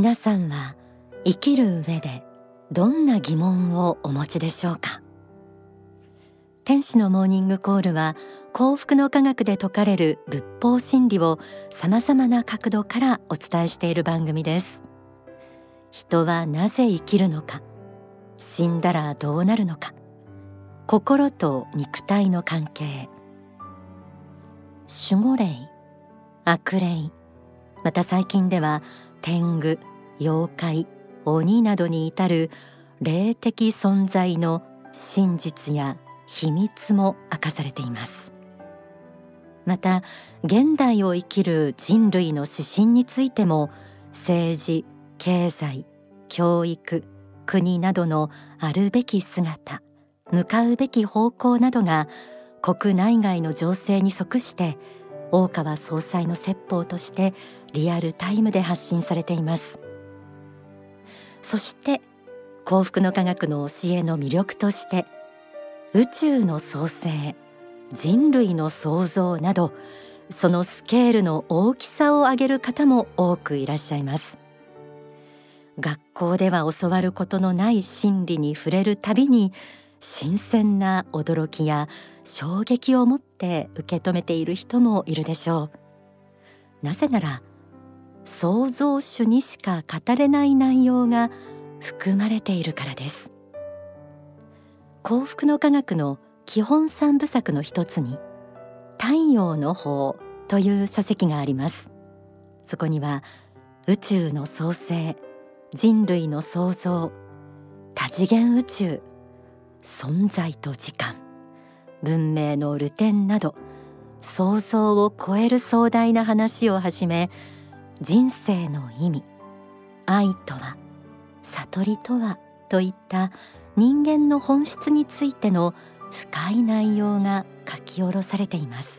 皆さんは生きる上でどんな疑問をお持ちでしょうか？天使のモーニングコールは幸福の科学で説かれる仏法真理を様々な角度からお伝えしている番組です。人はなぜ生きるのか？死んだらどうなるのか？心と肉体の関係。守護霊悪霊また最近では天狗妖怪鬼などに至る霊的存在の真実や秘密も明かされています。また現代を生きる人類の指針についても政治経済教育国などのあるべき姿向かうべき方向などが国内外の情勢に即して大川総裁の説法としてリアルタイムで発信されています。そして幸福の科学の教えの魅力として宇宙の創生人類の創造などそのスケールの大きさを上げる方も多くいらっしゃいます。学校では教わることのない真理に触れるたびに新鮮な驚きや衝撃を持って受け止めている人もいるでしょう。なぜなら創造主にしか語れない内容が含まれているからです。幸福の科学の基本三部作の一つに太陽の法という書籍があります。そこには宇宙の創生人類の創造多次元宇宙存在と時間文明の流転など想像を超える壮大な話をはじめ人生の意味愛とは悟りとはといった人間の本質についての深い内容が書き下ろされています。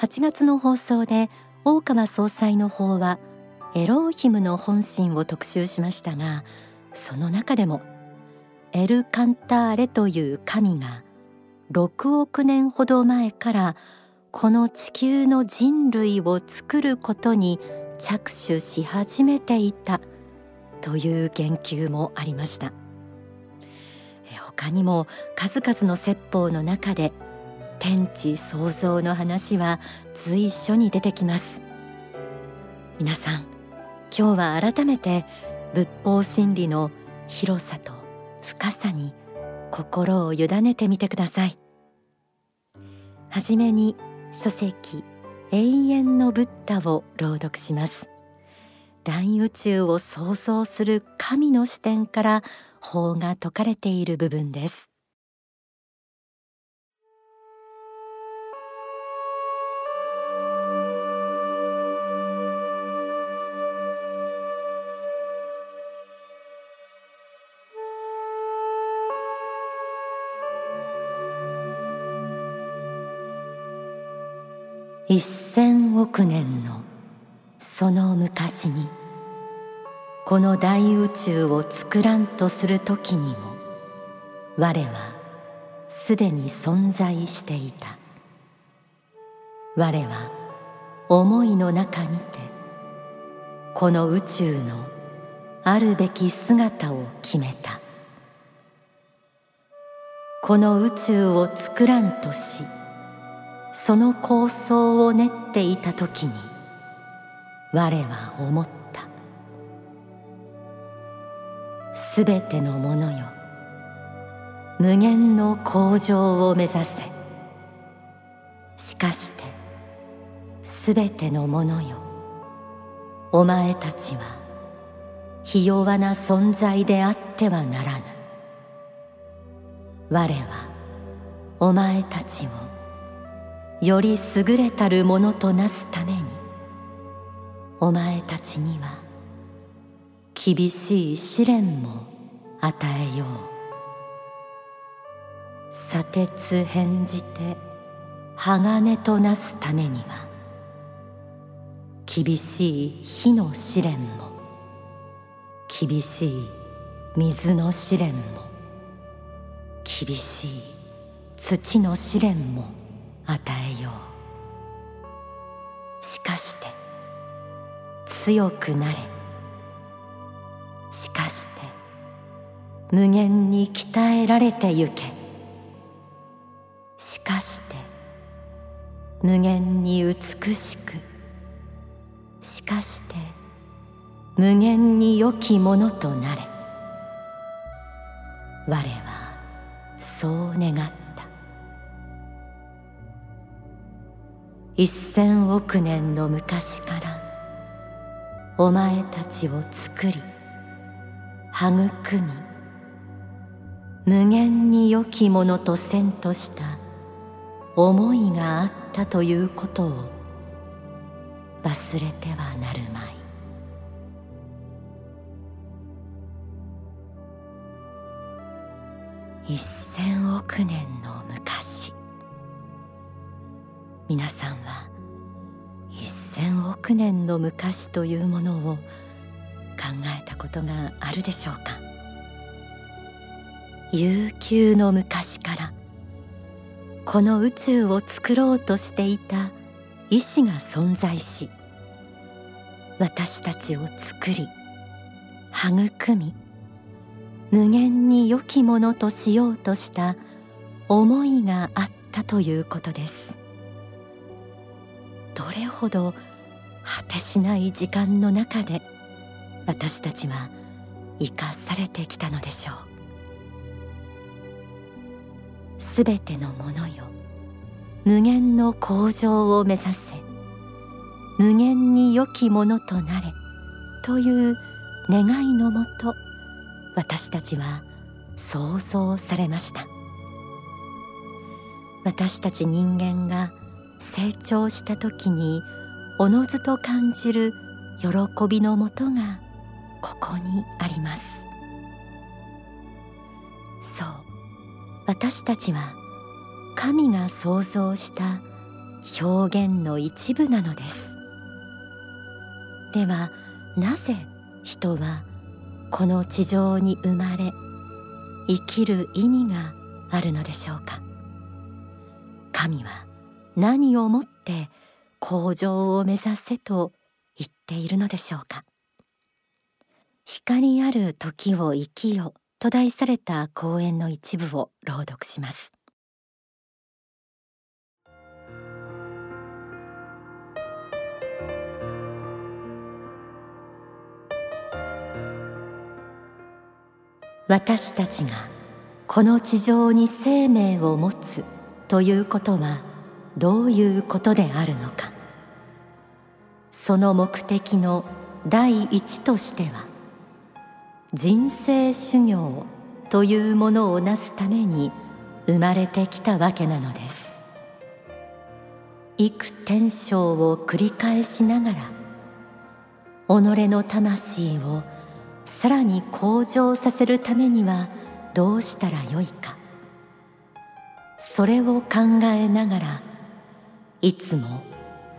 8月の放送で大川総裁の法はエローヒムの本心を特集しましたがその中でもエル・カンターレという神が6億年ほど前からこの地球の人類を作ることに着手し始めていたという言及もありました。他にも数々の説法の中で天地創造の話は随所に出てきます。皆さん今日は改めて仏法真理の広さと深さに心を委ねてみてください。はじめに書籍永遠のブッダを朗読します。大宇宙を創造する神の視点から法が説かれている部分です。昔にこの大宇宙を作らんとする時にも我はすでに存在していた。我は思いの中にてこの宇宙のあるべき姿を決めた。この宇宙を作らんとしその構想を練っていた時に我は思った。すべてのものよ。無限の向上を目指せ。しかしてすべてのものよ。お前たちはひ弱な存在であってはならぬ。我はお前たちをより優れたるものとなすためにお前たちには厳しい試練も与えよう砂鉄変じて鋼となすためには厳しい火の試練も厳しい水の試練も厳しい土の試練も。与えようしかして強くなれ。しかして無限に鍛えられてゆけ。しかして無限に美しく。しかして無限に良きものとなれ。我はそう願った。一千億年の昔からお前たちを作り育み無限に良きものとせんとした思いがあったということを忘れてはなるまい。一千億年の昔皆さんは6年の昔というものを考えたことがあるでしょうか。悠久の昔からこの宇宙を作ろうとしていた意志が存在し私たちを作り育み無限に良きものとしようとした思いがあったということです。どれほど果てしない時間の中で私たちは生かされてきたのでしょう。すべてのものよ無限の向上を目指せ無限に良きものとなれという願いのもと私たちは想像されました。私たち人間が成長した時におのずと感じる喜びのもとがここにあります。そう。私たちは神が創造した表現の一部なのです。ではなぜ人はこの地上に生まれ生きる意味があるのでしょうか。神は何をもって向上を目指せと言っているのでしょうか。光ある時を生きよと題された講演の一部を朗読します。私たちがこの地上に生命を持つということはどういうことであるのか。その目的の第一としては人生修行というものをなすために生まれてきたわけなのです。幾天生を繰り返しながら己の魂をさらに向上させるためにはどうしたらよいか。それを考えながらいつも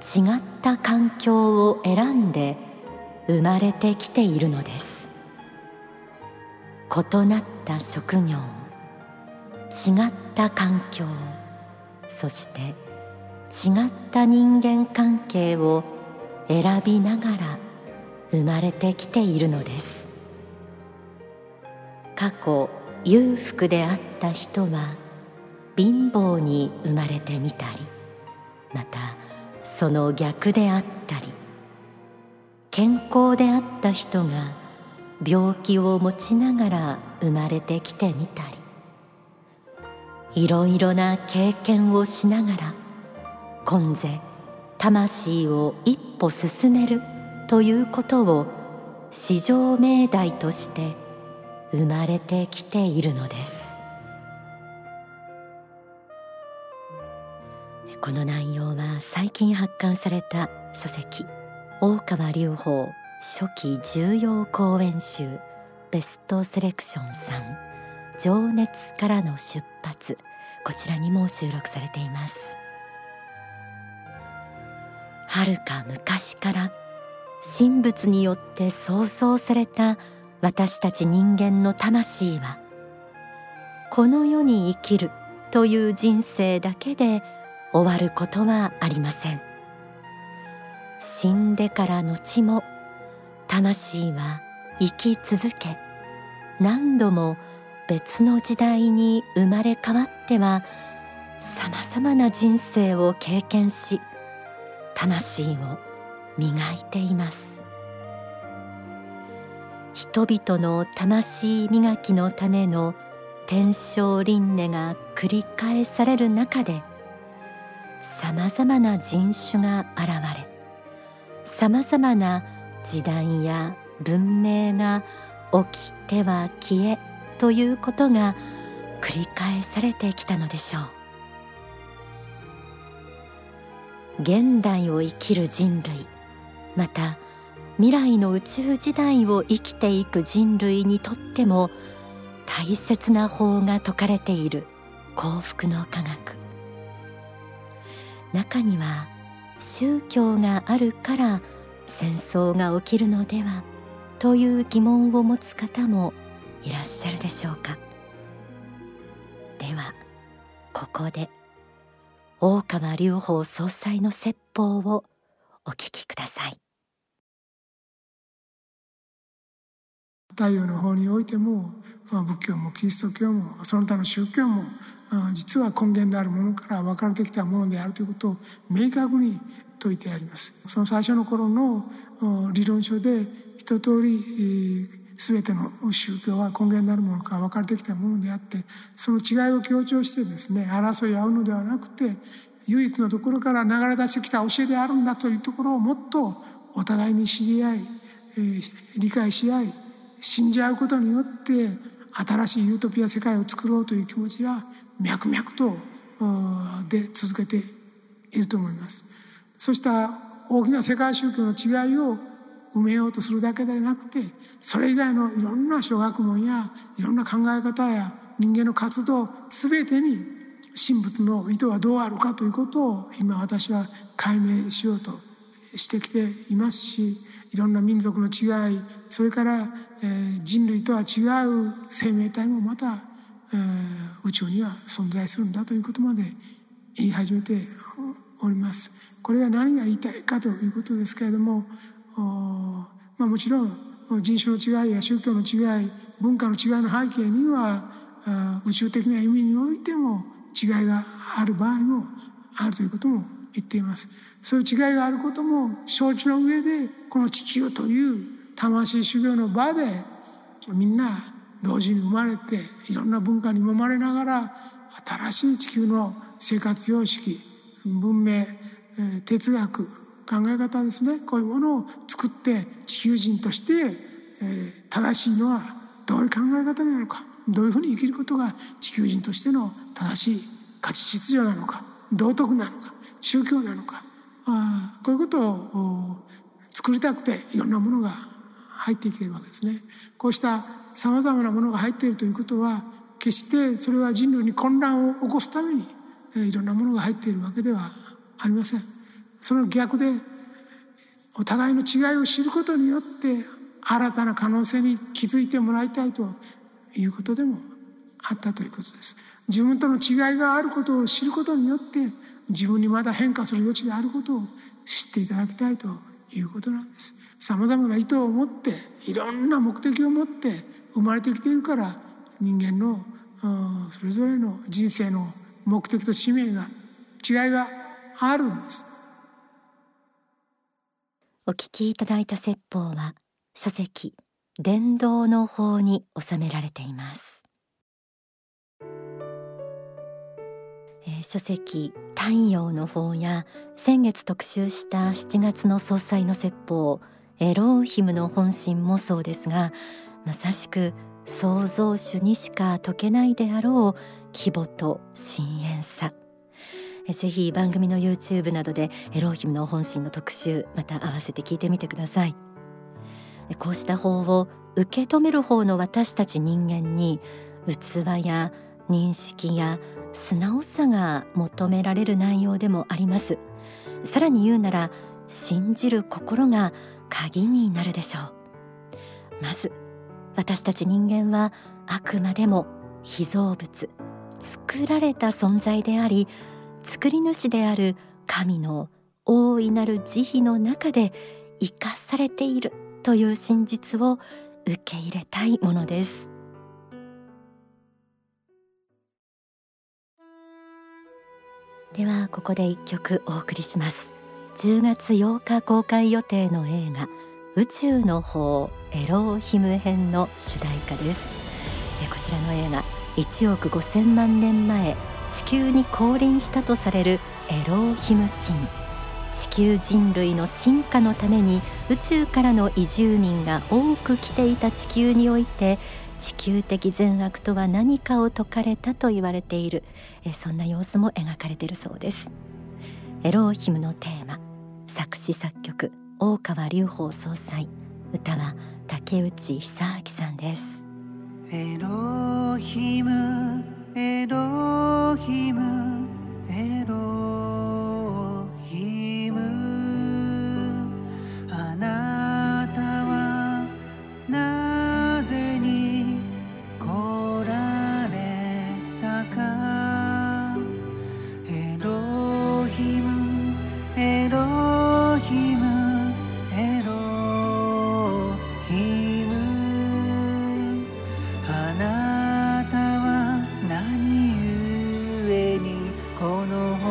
違った環境を選んで生まれてきているのです。異なった職業違った環境そして違った人間関係を選びながら生まれてきているのです。過去裕福であった人は貧乏に生まれてみたりまたその逆であったり健康であった人が病気を持ちながら生まれてきてみたりいろいろな経験をしながら今世魂を一歩進めるということを至上命題として生まれてきているのです。この内容は最近発刊された書籍大川隆法初期重要講演集ベストセレクション3情熱からの出発こちらにも収録されています。はるか昔から神仏によって創造された私たち人間の魂はこの世に生きるという人生だけで終わることはありません。死んでから後も魂は生き続け何度も別の時代に生まれ変わってはさまざまな人生を経験し魂を磨いています。人々の魂磨きのための天正輪廻が繰り返される中でさまざまな人種が現れさまざまな時代や文明が起きては消えということが繰り返されてきたのでしょう。現代を生きる人類また未来の宇宙時代を生きていく人類にとっても大切な法が説かれている幸福の科学。中には宗教があるから戦争が起きるのではという疑問を持つ方もいらっしゃるでしょうか。ではここで大川隆法総裁の説法をお聞きください。太陽の方においても仏教もキリスト教もその他の宗教も実は根源であるものから分かれてきたものであるということを明確に説いてあります。その最初の頃の理論書で一通り全ての宗教は根源なるものから分かれてきたものであってその違いを強調してですね争い合うのではなくて唯一のところから流れ出してきた教えであるんだというところをもっとお互いに知り合い、理解し合い信じ合うことによって新しいユートピア世界を作ろうという気持ちは脈々とで続けていると思います。そうした大きな世界宗教の違いを埋めようとするだけでなくてそれ以外のいろんな諸学問やいろんな考え方や人間の活動全てに神仏の意図はどうあるかということを今私は解明しようとしてきていますしいろんな民族の違いそれから、人類とは違う生命体もまた、宇宙には存在するんだということまで言い始めております。これが何が言いたいかということですけれどもまあ、もちろん人種の違いや宗教の違い文化の違いの背景には宇宙的な意味においても違いがある場合もあるということも言っていますそういう違いがあることも承知の上でこの地球という魂修行の場でみんな同時に生まれていろんな文化に揉まれながら新しい地球の生活様式文明哲学考え方ですねこういうものを作って地球人として、正しいのはどういう考え方なのかどういうふうに生きることが地球人としての正しい価値秩序なのか道徳なのか宗教なのかあこういうことを作りたくていろんなものが入ってきているわけですね。こうしたさまざまなものが入っているということは決してそれは人類に混乱を起こすためにいろんなものが入っているわけではありません。その逆でお互いの違いを知ることによって新たな可能性に気づいてもらいたいということでもあったということです。自分との違いがあることを知ることによって自分にまだ変化する余地があることを知っていただきたいということなんです。さまざまな意図を持っていろんな目的を持って生まれてきているから人間のそれぞれの人生の目的と使命が違いがあるんです。お聞きいただいた説法は書籍伝道の法に収められています、えー、書籍太陽の法や先月特集した7月の総裁の説法エローヒムの本心もそうですがまさしく創造主にしか解けないであろう規模と深淵さ。ぜひ番組の YouTube などでエローヒムの本心の特集また合わせて聞いてみてください。こうした法を受け止める方の私たち人間に器や認識や素直さが求められる内容でもあります。さらに言うなら信じる心が鍵になるでしょう。まず私たち人間はあくまでも被造物作られた存在であり作り主である神の大いなる慈悲の中で生かされているという真実を受け入れたいものです。ではここで一曲お送りします。10月8日公開予定の映画宇宙の方エローヒム編の主題歌です。こちらの映画1億5000万年前地球に降臨したとされるエローヒム神。地球人類の進化のために宇宙からの移住民が多く来ていた地球において地球的善悪とは何かを説かれたと言われている。えそんな様子も描かれているそうです。エローヒムのテーマ作詞作曲。大川隆法総裁歌は竹内久明さんです。エロヒムエロヒムエロこの星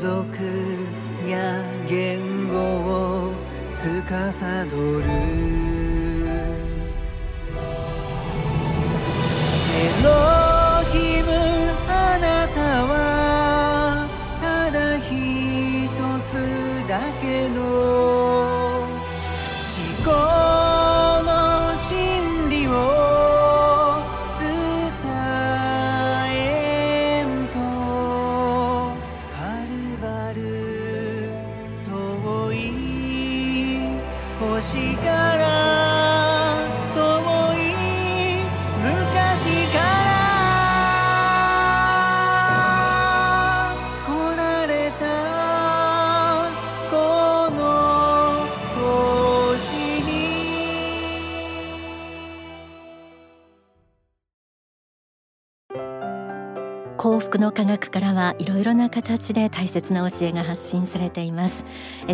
族や言語を司る。エロ幸福の科学からはいろいろな形で大切な教えが発信されています。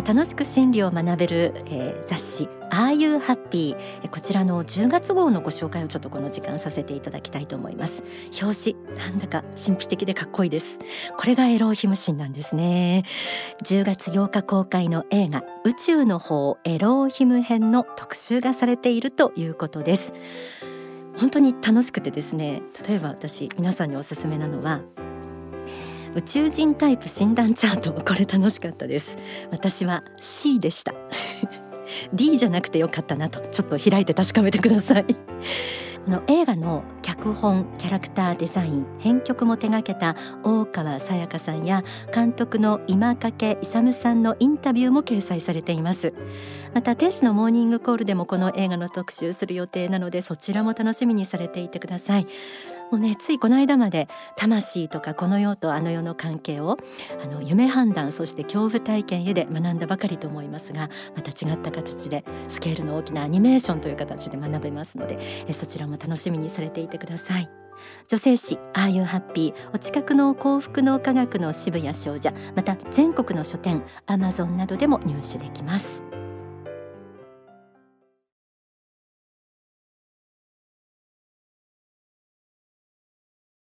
楽しく真理を学べる、えー雑誌 Are You Happy こちらの10月号のご紹介をちょっとこの時間させていただきたいと思います。表紙なんだか神秘的でかっこいいです。これがエローヒム神なんですね。10月8日公開の映画宇宙の方エローヒム編の特集がされているということです。本当に楽しくてですね例えば私皆さんにおすすめなのは宇宙人タイプ診断チャート。これ楽しかったです。私は C でした。D じゃなくてよかったなと。ちょっと開いて確かめてください。あの映画の脚本キャラクターデザイン編曲も手掛けた大川さやかさんや監督の今掛勇さんのインタビューも掲載されています。また天使のモーニングコールでもこの映画の特集する予定なのでそちらも楽しみにされていてください。もうねついこの間まで魂とかこの世とあの世の関係をあの夢判断そして恐怖体験へで学んだばかりと思いますがまた違った形でスケールの大きなアニメーションという形で学べますのでえそちらも楽しみにされていてください。女性誌「ああいうハッピー」お近くの幸福の科学の渋谷商社また全国の書店アマゾンなどでも入手できます。